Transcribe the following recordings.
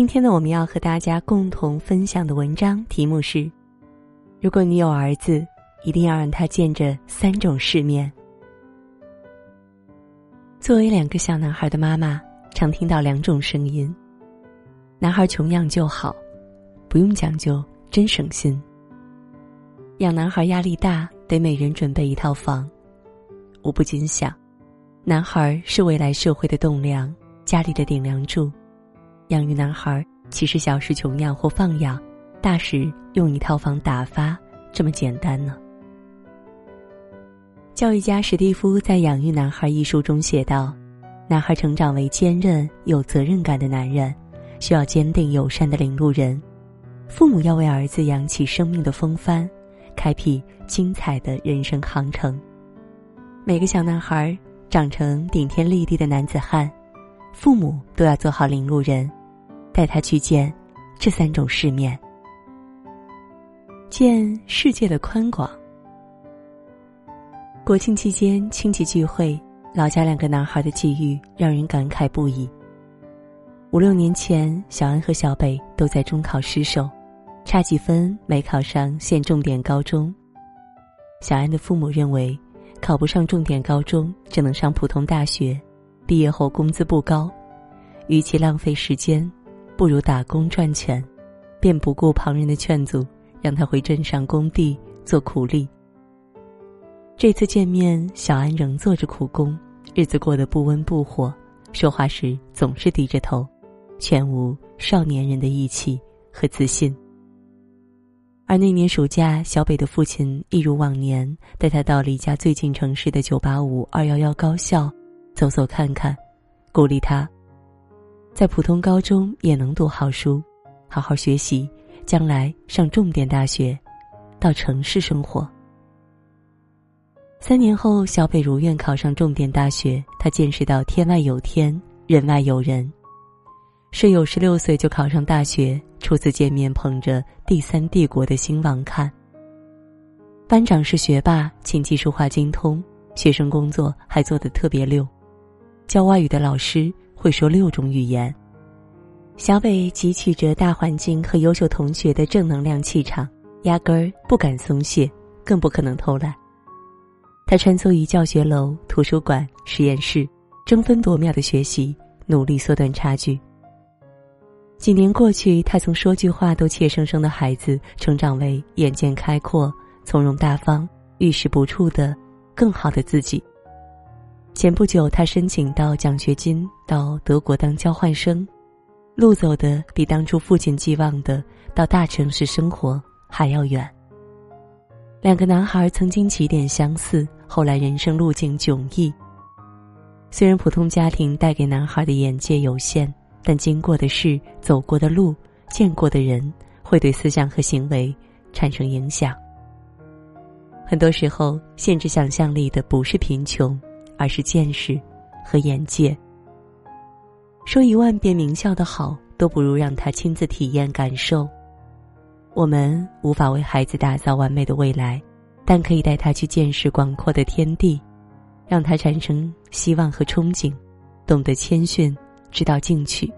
今天呢，我们要和大家共同分享的文章题目是：如果你有儿子，一定要让他见着三种世面。作为两个小男孩的妈妈，常听到两种声音：男孩穷养就好，不用讲究，真省心；养男孩压力大，得每人准备一套房。我不禁想，男孩是未来社会的栋梁，家里的顶梁柱。养育男孩，其实小时穷养或放养，大时用一套房打发，这么简单呢？教育家史蒂夫在《养育男孩》一书中写道：“男孩成长为坚韧有责任感的男人，需要坚定友善的领路人。父母要为儿子扬起生命的风帆，开辟精彩的人生航程。每个小男孩长成顶天立地的男子汉，父母都要做好领路人。”带他去见这三种世面，见世界的宽广。国庆期间亲戚聚会，老家两个男孩的际遇让人感慨不已。五六年前，小安和小北都在中考失手，差几分没考上县重点高中。小安的父母认为，考不上重点高中，只能上普通大学，毕业后工资不高，与其浪费时间。不如打工赚钱，便不顾旁人的劝阻，让他回镇上工地做苦力。这次见面，小安仍做着苦工，日子过得不温不火，说话时总是低着头，全无少年人的义气和自信。而那年暑假，小北的父亲一如往年带他到离家最近城市的985、211高校走走看看，鼓励他。在普通高中也能读好书，好好学习，将来上重点大学，到城市生活。三年后，小北如愿考上重点大学，他见识到天外有天，人外有人。室友十六岁就考上大学，初次见面捧着第三帝国的兴亡看。班长是学霸，琴棋书画精通，学生工作还做得特别溜，教外语的老师。会说六种语言，小北汲取着大环境和优秀同学的正能量气场，压根儿不敢松懈，更不可能偷懒。他穿梭于教学楼、图书馆、实验室，争分夺秒的学习，努力缩短差距。几年过去，他从说句话都怯生生的孩子，成长为眼界开阔、从容大方、遇事不怵的更好的自己。前不久，他申请到奖学金到德国当交换生，路走的比当初父亲寄望的到大城市生活还要远。两个男孩曾经起点相似，后来人生路径迥异。虽然普通家庭带给男孩的眼界有限，但经过的事、走过的路、见过的人，会对思想和行为产生影响。很多时候，限制想象力的不是贫穷。而是见识和眼界。说一万遍名校的好，都不如让他亲自体验感受。我们无法为孩子打造完美的未来，但可以带他去见识广阔的天地，让他产生希望和憧憬，懂得谦逊，知道进取。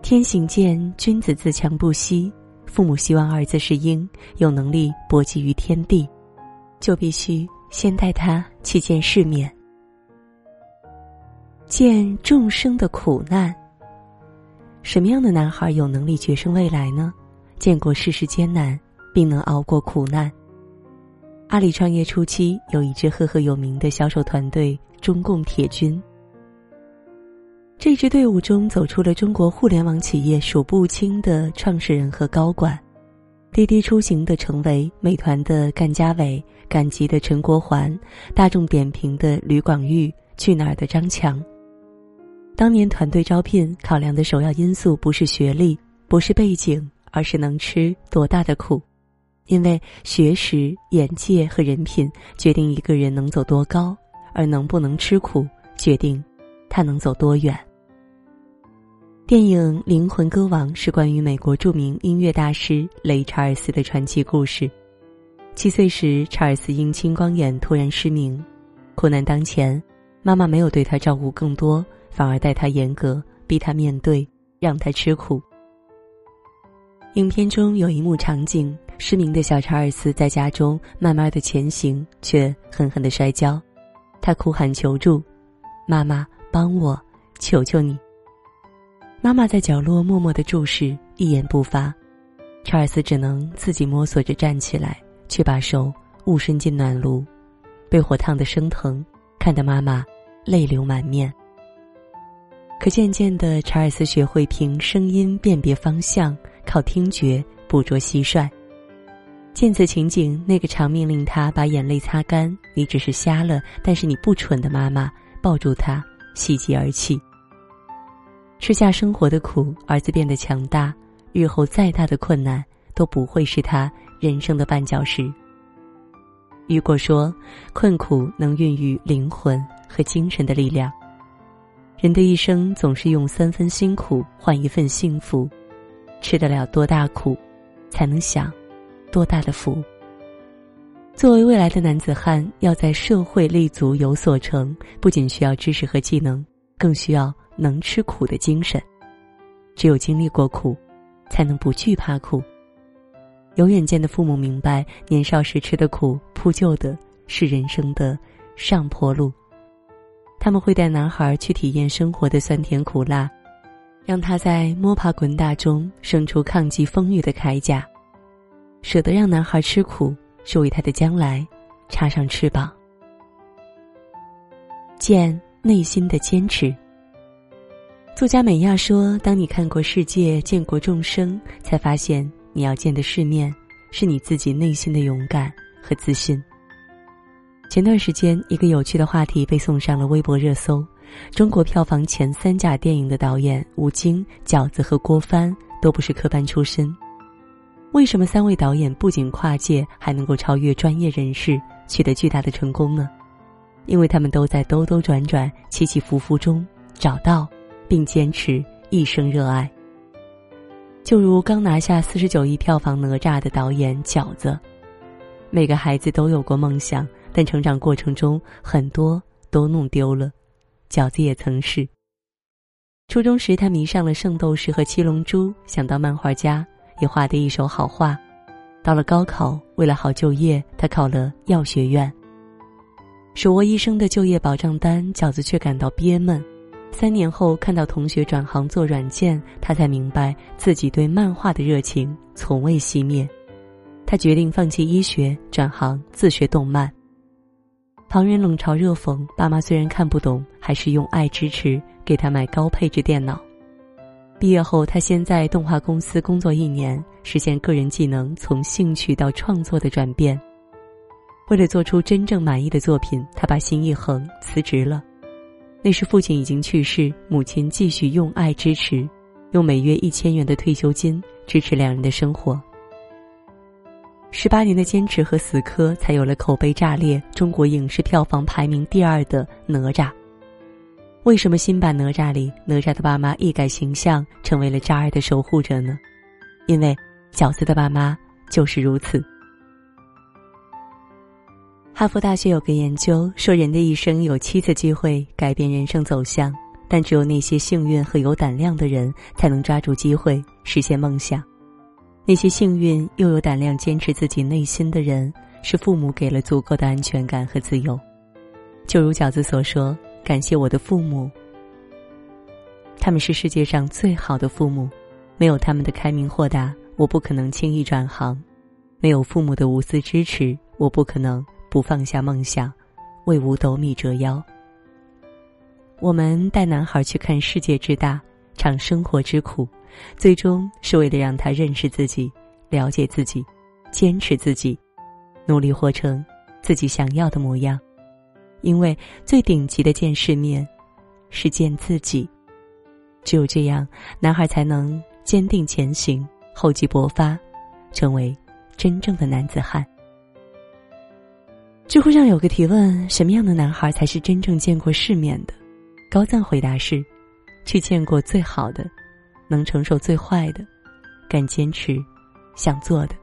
天行健，君子自强不息。父母希望儿子是鹰，有能力搏击于天地，就必须。先带他去见世面，见众生的苦难。什么样的男孩有能力决胜未来呢？见过世事艰难，并能熬过苦难。阿里创业初期，有一支赫赫有名的销售团队——中共铁军。这支队伍中，走出了中国互联网企业数不清的创始人和高管。滴滴出行的成为美团的干家伟，赶集的陈国环，大众点评的吕广玉，去哪儿的张强。当年团队招聘考量的首要因素不是学历，不是背景，而是能吃多大的苦，因为学识、眼界和人品决定一个人能走多高，而能不能吃苦决定他能走多远。电影《灵魂歌王》是关于美国著名音乐大师雷查尔斯的传奇故事。七岁时，查尔斯因青光眼突然失明，苦难当前，妈妈没有对他照顾更多，反而待他严格，逼他面对让他吃苦。影片中有一幕场景，失明的小查尔斯在家中慢慢的前行，却狠狠的摔跤，他哭喊求助：“妈妈，帮我，求求你！”妈妈在角落默默的注视，一言不发。查尔斯只能自己摸索着站起来，却把手误伸进暖炉，被火烫的生疼，看得妈妈泪流满面。可渐渐的，查尔斯学会凭声音辨别方向，靠听觉捕捉蟋蟀。见此情景，那个常命令他把眼泪擦干，你只是瞎了，但是你不蠢的妈妈抱住他，喜极而泣。吃下生活的苦，儿子变得强大，日后再大的困难都不会是他人生的绊脚石。雨果说：“困苦能孕育灵魂和精神的力量。”人的一生总是用三分辛苦换一份幸福，吃得了多大苦，才能享多大的福。作为未来的男子汉，要在社会立足有所成，不仅需要知识和技能，更需要能吃苦的精神。只有经历过苦，才能不惧怕苦。有远见的父母明白，年少时吃的苦，铺就的是人生的上坡路。他们会带男孩去体验生活的酸甜苦辣，让他在摸爬滚打中生出抗击风雨的铠甲，舍得让男孩吃苦，是为他的将来插上翅膀。见内心的坚持。作家美亚说：“当你看过世界，见过众生，才发现你要见的世面，是你自己内心的勇敢和自信。”前段时间，一个有趣的话题被送上了微博热搜：中国票房前三甲电影的导演吴京、饺子和郭帆都不是科班出身。为什么三位导演不仅跨界，还能够超越专业人士，取得巨大的成功呢？因为他们都在兜兜转转、起起伏伏中找到并坚持一生热爱。就如刚拿下四十九亿票房《哪吒》的导演饺子，每个孩子都有过梦想。但成长过程中很多都弄丢了，饺子也曾是。初中时，他迷上了圣斗士和七龙珠，想当漫画家，也画得一手好画。到了高考，为了好就业，他考了药学院。手握医生的就业保障单，饺子却感到憋闷。三年后，看到同学转行做软件，他才明白自己对漫画的热情从未熄灭。他决定放弃医学，转行自学动漫。旁人冷嘲热讽，爸妈虽然看不懂，还是用爱支持，给他买高配置电脑。毕业后，他先在动画公司工作一年，实现个人技能从兴趣到创作的转变。为了做出真正满意的作品，他把心一横，辞职了。那时父亲已经去世，母亲继续用爱支持，用每月一千元的退休金支持两人的生活。十八年的坚持和死磕，才有了口碑炸裂、中国影视票房排名第二的哪吒。为什么新版哪吒里哪吒的爸妈一改形象，成为了渣儿的守护者呢？因为饺子的爸妈就是如此。哈佛大学有个研究说，人的一生有七次机会改变人生走向，但只有那些幸运和有胆量的人，才能抓住机会实现梦想。那些幸运又有胆量坚持自己内心的人，是父母给了足够的安全感和自由。就如饺子所说：“感谢我的父母，他们是世界上最好的父母。没有他们的开明豁达，我不可能轻易转行；没有父母的无私支持，我不可能不放下梦想，为五斗米折腰。”我们带男孩去看世界之大，尝生活之苦。最终是为了让他认识自己，了解自己，坚持自己，努力活成自己想要的模样。因为最顶级的见世面，是见自己。只有这样，男孩才能坚定前行，厚积薄发，成为真正的男子汉。知乎上有个提问：什么样的男孩才是真正见过世面的？高赞回答是：去见过最好的。能承受最坏的，敢坚持想做的。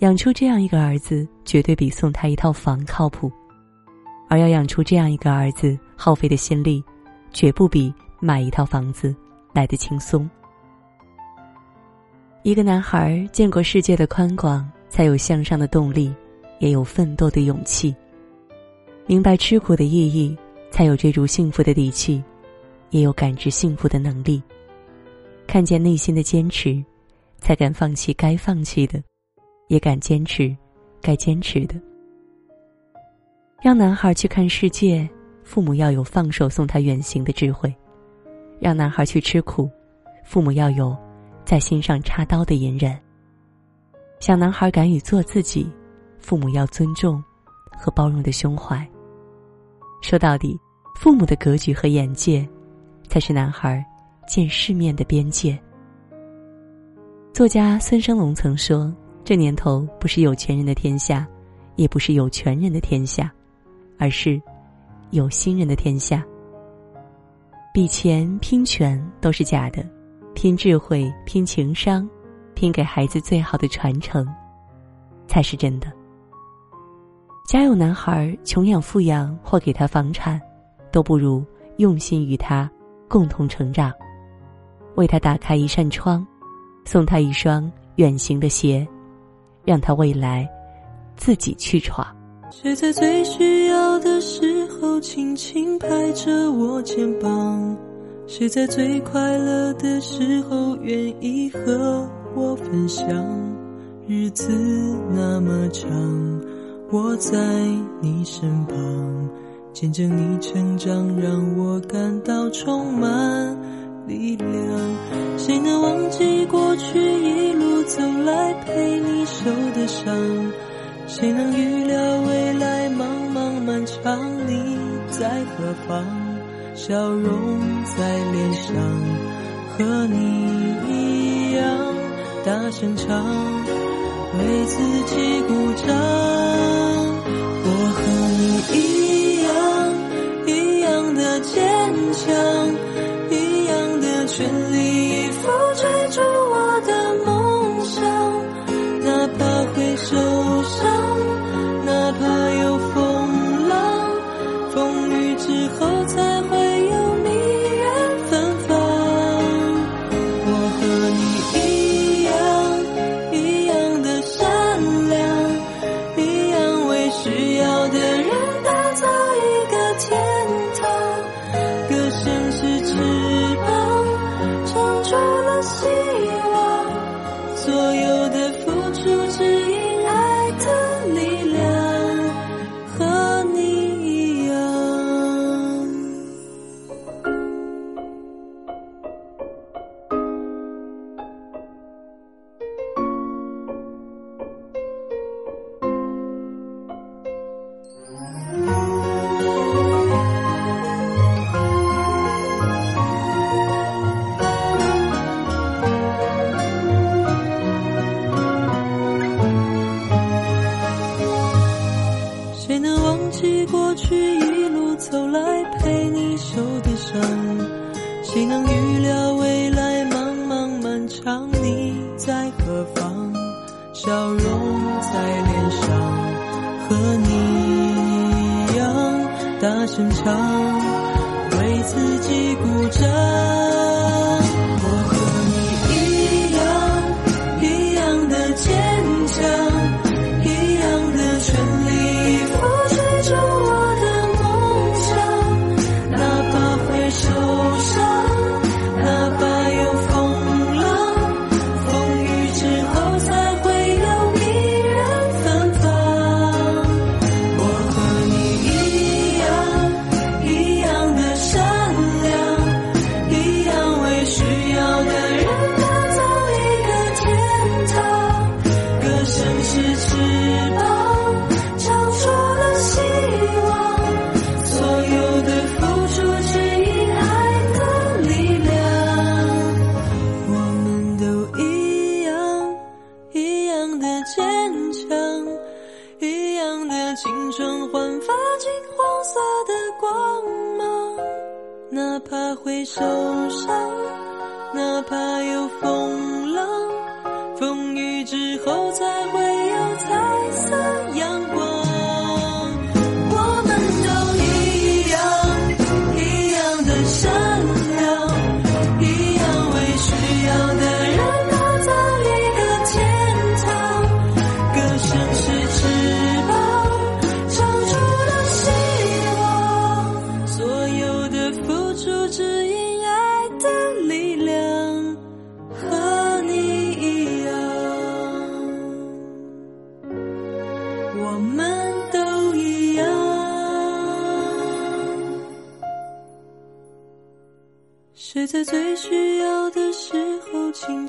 养出这样一个儿子，绝对比送他一套房靠谱；而要养出这样一个儿子，耗费的心力，绝不比买一套房子来的轻松。一个男孩见过世界的宽广，才有向上的动力，也有奋斗的勇气。明白吃苦的意义，才有追逐幸福的底气，也有感知幸福的能力。看见内心的坚持，才敢放弃该放弃的，也敢坚持该坚持的。让男孩去看世界，父母要有放手送他远行的智慧；让男孩去吃苦，父母要有在心上插刀的隐忍。小男孩敢于做自己，父母要尊重和包容的胸怀。说到底，父母的格局和眼界，才是男孩见世面的边界。作家孙生龙曾说：“这年头不是有钱人的天下，也不是有权人的天下。”而是，有心人的天下。比钱拼权都是假的，拼智慧、拼情商、拼给孩子最好的传承，才是真的。家有男孩，穷养富养或给他房产，都不如用心与他共同成长，为他打开一扇窗，送他一双远行的鞋，让他未来自己去闯。谁在最需要的时候轻轻拍着我肩膀？谁在最快乐的时候愿意和我分享？日子那么长，我在你身旁，见证你成长，让我感到充满力量。谁能忘记过去一路走来陪你受的伤？谁能预料未来茫茫漫长？你在何方？笑容在脸上，和你一样大声唱，为自己鼓掌。和你一样大声唱，为自己鼓掌。青春焕发金黄色的光芒，哪怕会受伤，哪怕有风，